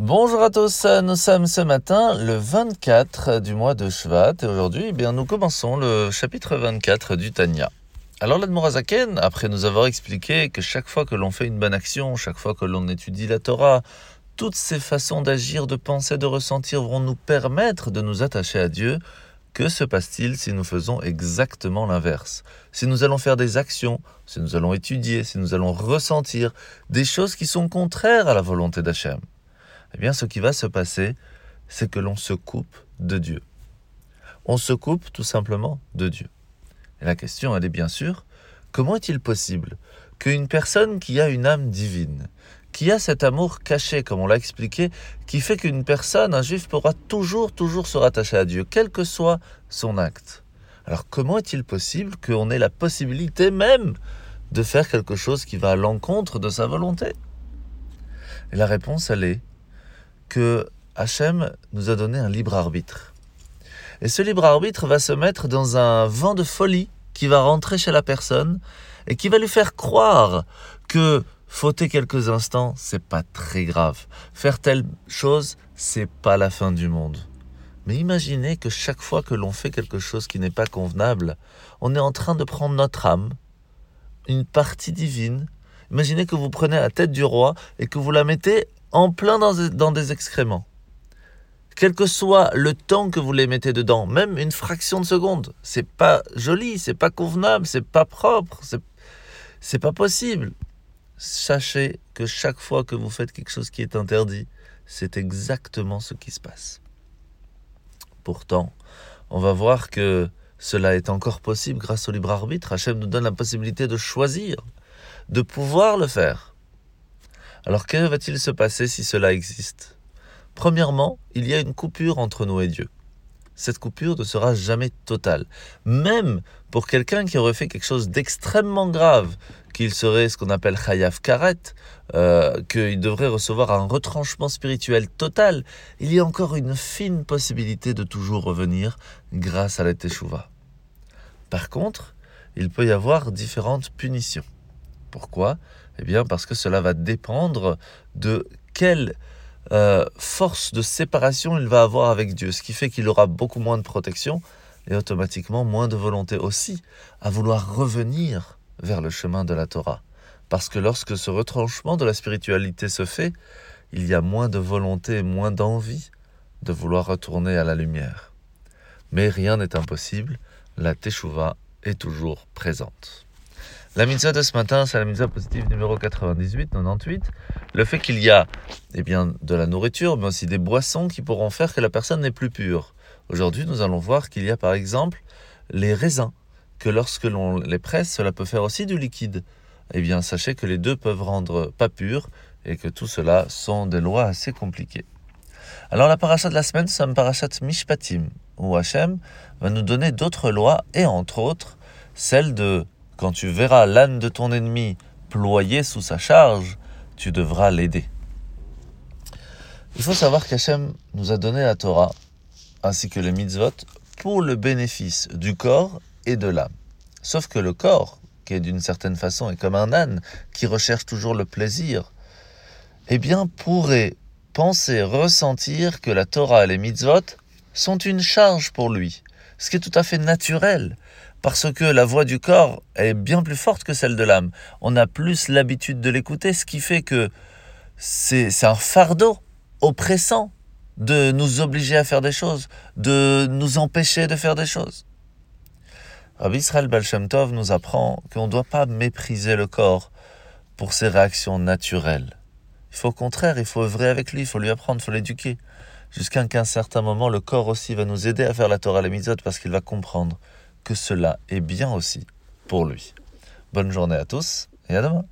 Bonjour à tous, nous sommes ce matin le 24 du mois de Shvat et aujourd'hui eh bien, nous commençons le chapitre 24 du Tanya. Alors l'Admorazaken, après nous avoir expliqué que chaque fois que l'on fait une bonne action, chaque fois que l'on étudie la Torah, toutes ces façons d'agir, de penser, de ressentir vont nous permettre de nous attacher à Dieu, que se passe-t-il si nous faisons exactement l'inverse? Si nous allons faire des actions, si nous allons étudier, si nous allons ressentir des choses qui sont contraires à la volonté d'Hachem eh bien ce qui va se passer, c'est que l'on se coupe de Dieu. On se coupe tout simplement de Dieu. Et la question, elle est bien sûr, comment est-il possible qu'une personne qui a une âme divine, qui a cet amour caché, comme on l'a expliqué, qui fait qu'une personne, un juif, pourra toujours, toujours se rattacher à Dieu, quel que soit son acte? Alors comment est-il possible qu'on ait la possibilité même de faire quelque chose qui va à l'encontre de sa volonté? Et la réponse, elle est que Hachem nous a donné un libre arbitre. Et ce libre arbitre va se mettre dans un vent de folie qui va rentrer chez la personne et qui va lui faire croire que fauter quelques instants, c'est pas très grave. Faire telle chose, c'est pas la fin du monde. Mais imaginez que chaque fois que l'on fait quelque chose qui n'est pas convenable, on est en train de prendre notre âme, une partie divine. Imaginez que vous prenez la tête du roi et que vous la mettez en plein dans, des excréments. Quel que soit le temps que vous les mettez dedans, même une fraction de seconde, c'est pas joli, c'est pas convenable, c'est pas propre, c'est, c'est pas possible. Sachez que chaque fois que vous faites quelque chose qui est interdit, c'est exactement ce qui se passe. Pourtant, on va voir que cela est encore possible grâce au libre arbitre. Hachem nous donne la possibilité de choisir, de pouvoir le faire. Alors que va-t-il se passer si cela existe? Premièrement, il y a une coupure entre nous et Dieu. Cette coupure ne sera jamais totale. Même pour quelqu'un qui aurait fait quelque chose d'extrêmement grave, qu'il serait ce qu'on appelle Chayav Karet, euh, qu'il devrait recevoir un retranchement spirituel total, il y a encore une fine possibilité de toujours revenir grâce à la Teshuvah. Par contre, il peut y avoir différentes punitions. Pourquoi? Eh bien parce que cela va dépendre de quelle euh, force de séparation il va avoir avec Dieu, ce qui fait qu'il aura beaucoup moins de protection et automatiquement moins de volonté aussi à vouloir revenir vers le chemin de la Torah. Parce que lorsque ce retranchement de la spiritualité se fait, il y a moins de volonté moins d'envie de vouloir retourner à la lumière. Mais rien n'est impossible, la Teshuvah est toujours présente. La mitzvah de ce matin, c'est la mitzvah positive numéro 98, 98. Le fait qu'il y a eh bien, de la nourriture, mais aussi des boissons qui pourront faire que la personne n'est plus pure. Aujourd'hui, nous allons voir qu'il y a par exemple les raisins, que lorsque l'on les presse, cela peut faire aussi du liquide. Eh bien, sachez que les deux peuvent rendre pas purs et que tout cela sont des lois assez compliquées. Alors la paracha de la semaine, c'est un parachat Mishpatim, où Hachem va nous donner d'autres lois, et entre autres, celle de quand tu verras l'âne de ton ennemi ployer sous sa charge, tu devras l'aider. Il faut savoir qu'Hachem nous a donné la Torah ainsi que les mitzvot pour le bénéfice du corps et de l'âme. Sauf que le corps, qui est d'une certaine façon est comme un âne qui recherche toujours le plaisir, eh bien pourrait penser, ressentir que la Torah et les mitzvot sont une charge pour lui, ce qui est tout à fait naturel parce que la voix du corps est bien plus forte que celle de l'âme. On a plus l'habitude de l'écouter, ce qui fait que c'est un fardeau oppressant de nous obliger à faire des choses, de nous empêcher de faire des choses. Rabbi Israël Balshem nous apprend qu'on ne doit pas mépriser le corps pour ses réactions naturelles. Il faut au contraire, il faut œuvrer avec lui, il faut lui apprendre, il faut l'éduquer. Jusqu'à qu'à un certain moment, le corps aussi va nous aider à faire la Torah et parce qu'il va comprendre cela est bien aussi pour lui. Bonne journée à tous et à demain.